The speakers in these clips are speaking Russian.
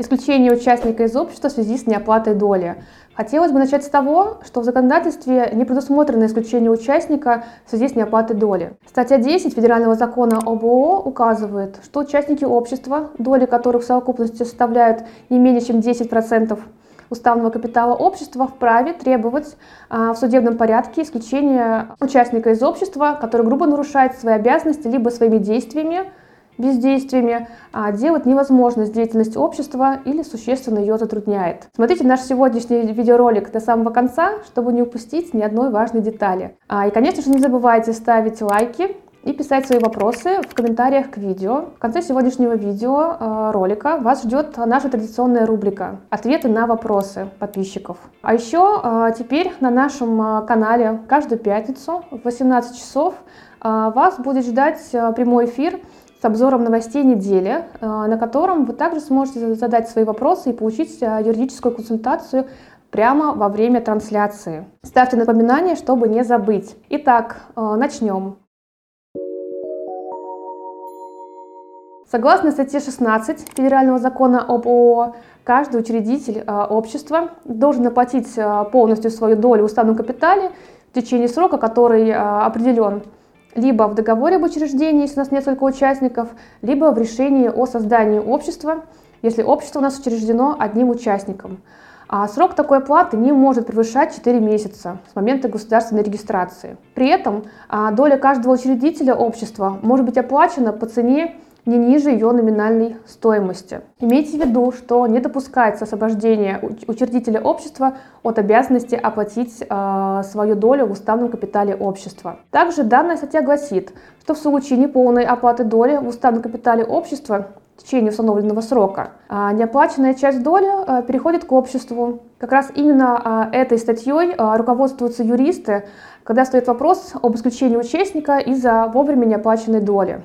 Исключение участника из общества в связи с неоплатой доли. Хотелось бы начать с того, что в законодательстве не предусмотрено исключение участника в связи с неоплатой доли. Статья 10 Федерального закона об ООО указывает, что участники общества, доли которых в совокупности составляют не менее чем 10% уставного капитала общества, вправе требовать а, в судебном порядке исключения участника из общества, который грубо нарушает свои обязанности либо своими действиями, бездействиями а делать невозможность деятельность общества или существенно ее затрудняет. Смотрите наш сегодняшний видеоролик до самого конца, чтобы не упустить ни одной важной детали. А, и, конечно же, не забывайте ставить лайки, и писать свои вопросы в комментариях к видео. В конце сегодняшнего видео э, ролика вас ждет наша традиционная рубрика «Ответы на вопросы подписчиков». А еще э, теперь на нашем э, канале каждую пятницу в 18 часов э, вас будет ждать прямой эфир с обзором новостей недели, э, на котором вы также сможете задать свои вопросы и получить э, юридическую консультацию прямо во время трансляции. Ставьте напоминание, чтобы не забыть. Итак, э, начнем. Согласно статье 16 Федерального закона об ООО, каждый учредитель общества должен оплатить полностью свою долю в уставном капитале в течение срока, который определен либо в договоре об учреждении, если у нас несколько участников, либо в решении о создании общества, если общество у нас учреждено одним участником. А срок такой оплаты не может превышать 4 месяца с момента государственной регистрации. При этом а, доля каждого учредителя общества может быть оплачена по цене не ниже ее номинальной стоимости. Имейте в виду, что не допускается освобождение учредителя общества от обязанности оплатить э, свою долю в уставном капитале общества. Также данная статья гласит, что в случае неполной оплаты доли в уставном капитале общества в течение установленного срока, а неоплаченная часть доли э, переходит к обществу. Как раз именно э, этой статьей э, руководствуются юристы, когда стоит вопрос об исключении участника из-за вовремя неоплаченной доли.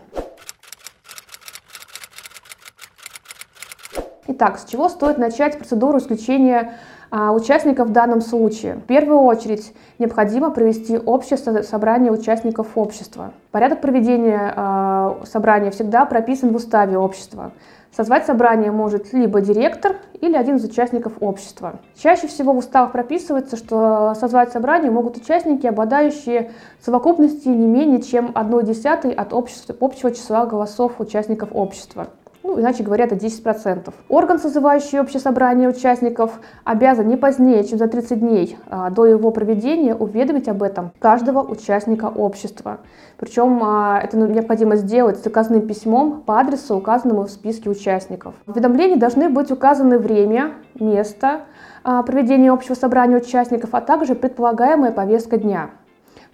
Итак, с чего стоит начать процедуру исключения а, участников в данном случае? В первую очередь необходимо провести общее собрание участников общества. Порядок проведения а, собрания всегда прописан в уставе общества. Созвать собрание может либо директор или один из участников общества. Чаще всего в уставах прописывается, что созвать собрание могут участники, обладающие совокупностью не менее чем 1 десятой от общего числа голосов участников общества ну, иначе говоря, это 10%. Орган, созывающий общее собрание участников, обязан не позднее, чем за 30 дней а, до его проведения уведомить об этом каждого участника общества. Причем а, это необходимо сделать с заказным письмом по адресу, указанному в списке участников. В уведомлении должны быть указаны время, место а, проведения общего собрания участников, а также предполагаемая повестка дня.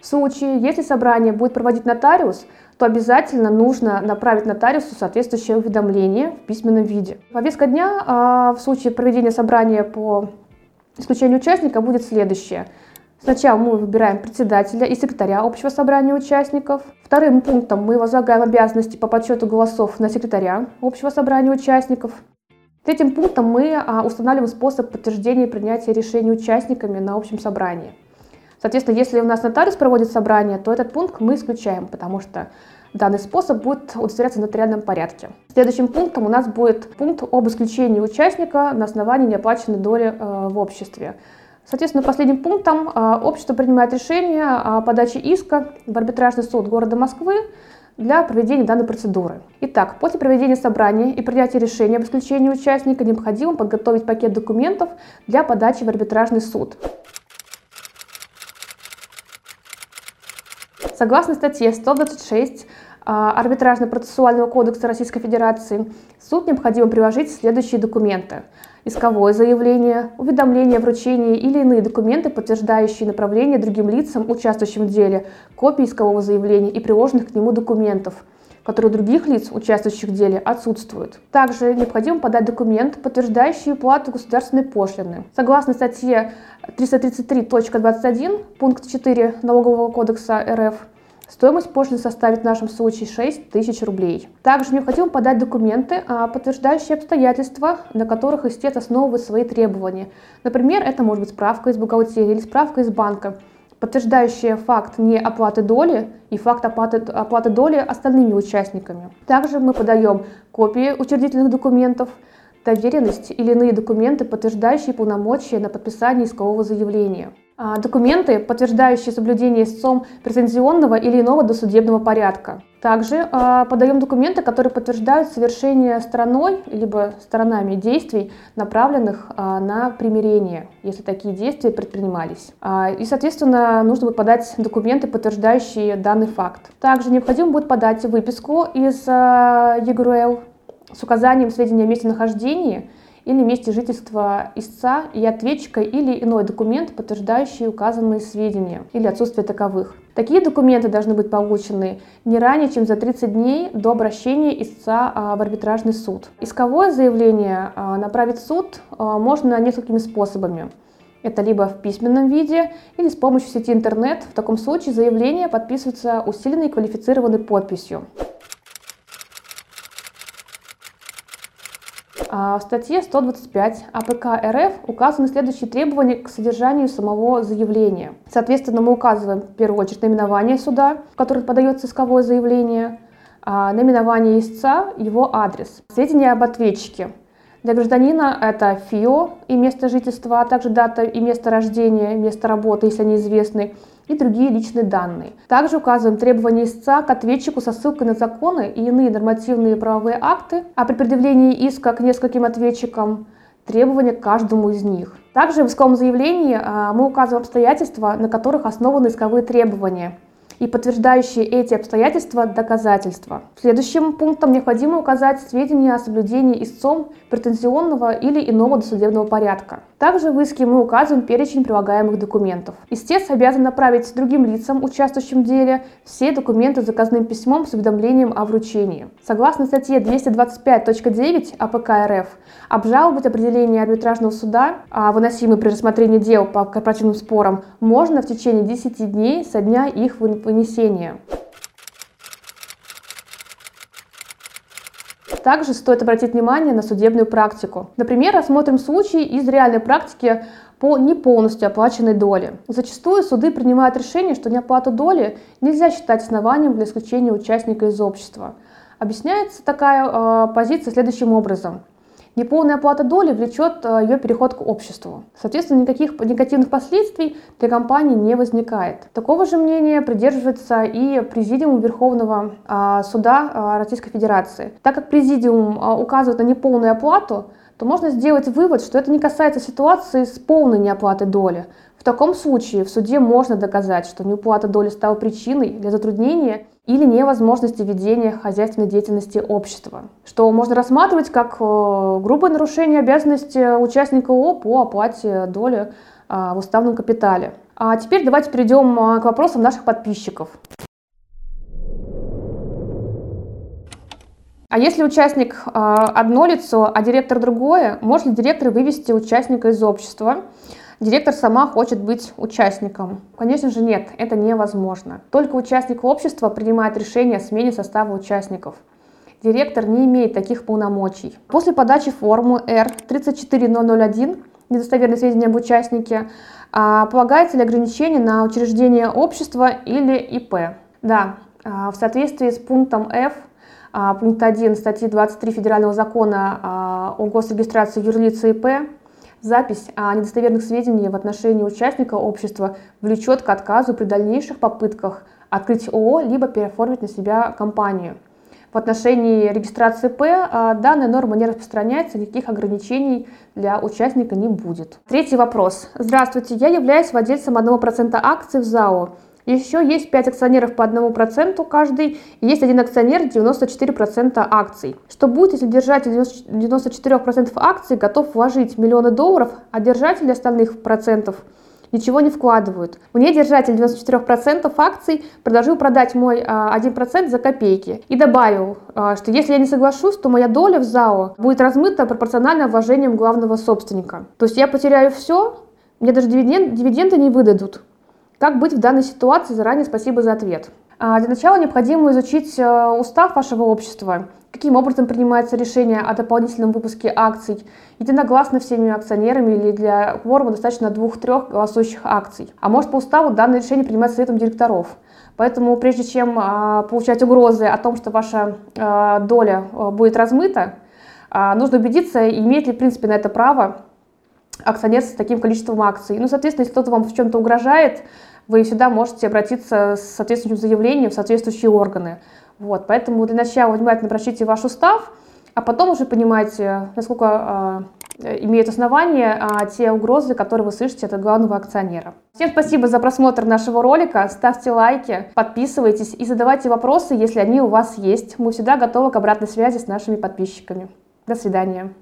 В случае, если собрание будет проводить нотариус, то обязательно нужно направить нотариусу соответствующее уведомление в письменном виде. Повестка дня а, в случае проведения собрания по исключению участника будет следующее. Сначала мы выбираем председателя и секретаря общего собрания участников. Вторым пунктом мы возлагаем обязанности по подсчету голосов на секретаря общего собрания участников. Третьим пунктом мы а, устанавливаем способ подтверждения и принятия решений участниками на общем собрании. Соответственно, если у нас нотариус проводит собрание, то этот пункт мы исключаем, потому что данный способ будет удостоверяться в нотариальном порядке. Следующим пунктом у нас будет пункт об исключении участника на основании неоплаченной доли э, в обществе. Соответственно, последним пунктом э, общество принимает решение о подаче иска в арбитражный суд города Москвы для проведения данной процедуры. Итак, после проведения собрания и принятия решения об исключении участника необходимо подготовить пакет документов для подачи в арбитражный суд. Согласно статье 126 а, Арбитражно-процессуального кодекса Российской Федерации, суд необходимо приложить следующие документы. Исковое заявление, уведомление о вручении или иные документы, подтверждающие направление другим лицам, участвующим в деле, копии искового заявления и приложенных к нему документов, которые у других лиц, участвующих в деле, отсутствуют. Также необходимо подать документ, подтверждающий уплату государственной пошлины. Согласно статье 333.21, пункт 4 Налогового кодекса РФ, Стоимость пошлины составит в нашем случае 6 тысяч рублей. Также необходимо подать документы, а, подтверждающие обстоятельства, на которых истец основывает свои требования. Например, это может быть справка из бухгалтерии или справка из банка, подтверждающая факт неоплаты доли и факт оплаты, оплаты доли остальными участниками. Также мы подаем копии учредительных документов, доверенность или иные документы, подтверждающие полномочия на подписание искового заявления. А, документы, подтверждающие соблюдение истцом претензионного или иного досудебного порядка. Также э, подаем документы, которые подтверждают совершение стороной либо сторонами действий, направленных э, на примирение, если такие действия предпринимались. И, соответственно, нужно будет подать документы, подтверждающие данный факт. Также необходимо будет подать выписку из ЕГРУЛ с указанием сведений о месте нахождения или месте жительства истца и ответчика или иной документ, подтверждающий указанные сведения или отсутствие таковых. Такие документы должны быть получены не ранее, чем за 30 дней до обращения истца а, в арбитражный суд. Исковое заявление а, направить в суд а, можно несколькими способами. Это либо в письменном виде или с помощью сети интернет. В таком случае заявление подписывается усиленной квалифицированной подписью. В статье 125 АПК РФ указаны следующие требования к содержанию самого заявления. Соответственно, мы указываем в первую очередь наименование суда, в которое подается исковое заявление, а, наименование истца, его адрес, сведения об ответчике. Для гражданина это ФИО и место жительства, а также дата и место рождения, место работы, если они известны, и другие личные данные. Также указываем требования истца к ответчику со ссылкой на законы и иные нормативные правовые акты, а при предъявлении иска к нескольким ответчикам требования к каждому из них. Также в исковом заявлении а, мы указываем обстоятельства, на которых основаны исковые требования – и подтверждающие эти обстоятельства доказательства. Следующим пунктом необходимо указать сведения о соблюдении истцом претензионного или иного досудебного порядка. Также в иске мы указываем перечень прилагаемых документов. Истец обязан направить другим лицам, участвующим в деле, все документы заказным письмом с уведомлением о вручении. Согласно статье 225.9 АПК РФ, обжаловать определение арбитражного суда, а выносимые при рассмотрении дел по корпоративным спорам, можно в течение 10 дней со дня их вынесения. Также стоит обратить внимание на судебную практику. Например, рассмотрим случай из реальной практики по не полностью оплаченной доле. Зачастую суды принимают решение, что неоплату доли нельзя считать основанием для исключения участника из общества. Объясняется такая э, позиция следующим образом. Неполная оплата доли влечет э, ее переход к обществу. Соответственно, никаких негативных последствий для компании не возникает. Такого же мнения придерживается и Президиум Верховного а, суда а, Российской Федерации. Так как Президиум а, указывает на неполную оплату, то можно сделать вывод, что это не касается ситуации с полной неоплатой доли. В таком случае в суде можно доказать, что неуплата доли стала причиной для затруднения или невозможности ведения хозяйственной деятельности общества, что можно рассматривать как э, грубое нарушение обязанности участника ООО по оплате доли а, в уставном капитале. А теперь давайте перейдем а, к вопросам наших подписчиков. А если участник а, одно лицо, а директор другое, может ли директор вывести участника из общества? Директор сама хочет быть участником. Конечно же нет, это невозможно. Только участник общества принимает решение о смене состава участников. Директор не имеет таких полномочий. После подачи формы R34001 недостоверные сведения об участнике, а, полагается ли ограничение на учреждение общества или ИП? Да, в соответствии с пунктом F а, пункт 1 статьи 23 Федерального закона о госрегистрации юрлица ИП Запись о недостоверных сведениях в отношении участника общества влечет к отказу при дальнейших попытках открыть ООО либо переоформить на себя компанию. В отношении регистрации П а, данная норма не распространяется, никаких ограничений для участника не будет. Третий вопрос. Здравствуйте, я являюсь владельцем 1% акций в ЗАО. Еще есть 5 акционеров по 1% каждый, есть один акционер 94% акций. Что будет, если держатель 94% акций готов вложить миллионы долларов, а держатели остальных процентов ничего не вкладывают. Мне держатель 94% акций предложил продать мой 1% а, за копейки и добавил, а, что если я не соглашусь, то моя доля в ЗАО будет размыта пропорционально вложениям главного собственника. То есть я потеряю все, мне даже дивиденды не выдадут. Как быть в данной ситуации? Заранее спасибо за ответ. А, для начала необходимо изучить э, устав вашего общества, каким образом принимается решение о дополнительном выпуске акций, единогласно всеми акционерами или для кворума достаточно двух-трех голосующих акций. А может по уставу данное решение принимается советом директоров. Поэтому прежде чем а, получать угрозы о том, что ваша а, доля будет размыта, А, нужно убедиться, имеет ли, в принципе, на это право акционер с таким количеством акций. Ну, соответственно, если кто-то вам в чем-то угрожает, вы всегда можете обратиться с соответствующим заявлением в соответствующие органы. Вот, поэтому для начала внимательно прочтите ваш устав, а потом уже понимаете, насколько э, имеют основания э, те угрозы, которые вы слышите от главного акционера. Всем спасибо за просмотр нашего ролика, ставьте лайки, подписывайтесь и задавайте вопросы, если они у вас есть. Мы всегда готовы к обратной связи с нашими подписчиками. До свидания.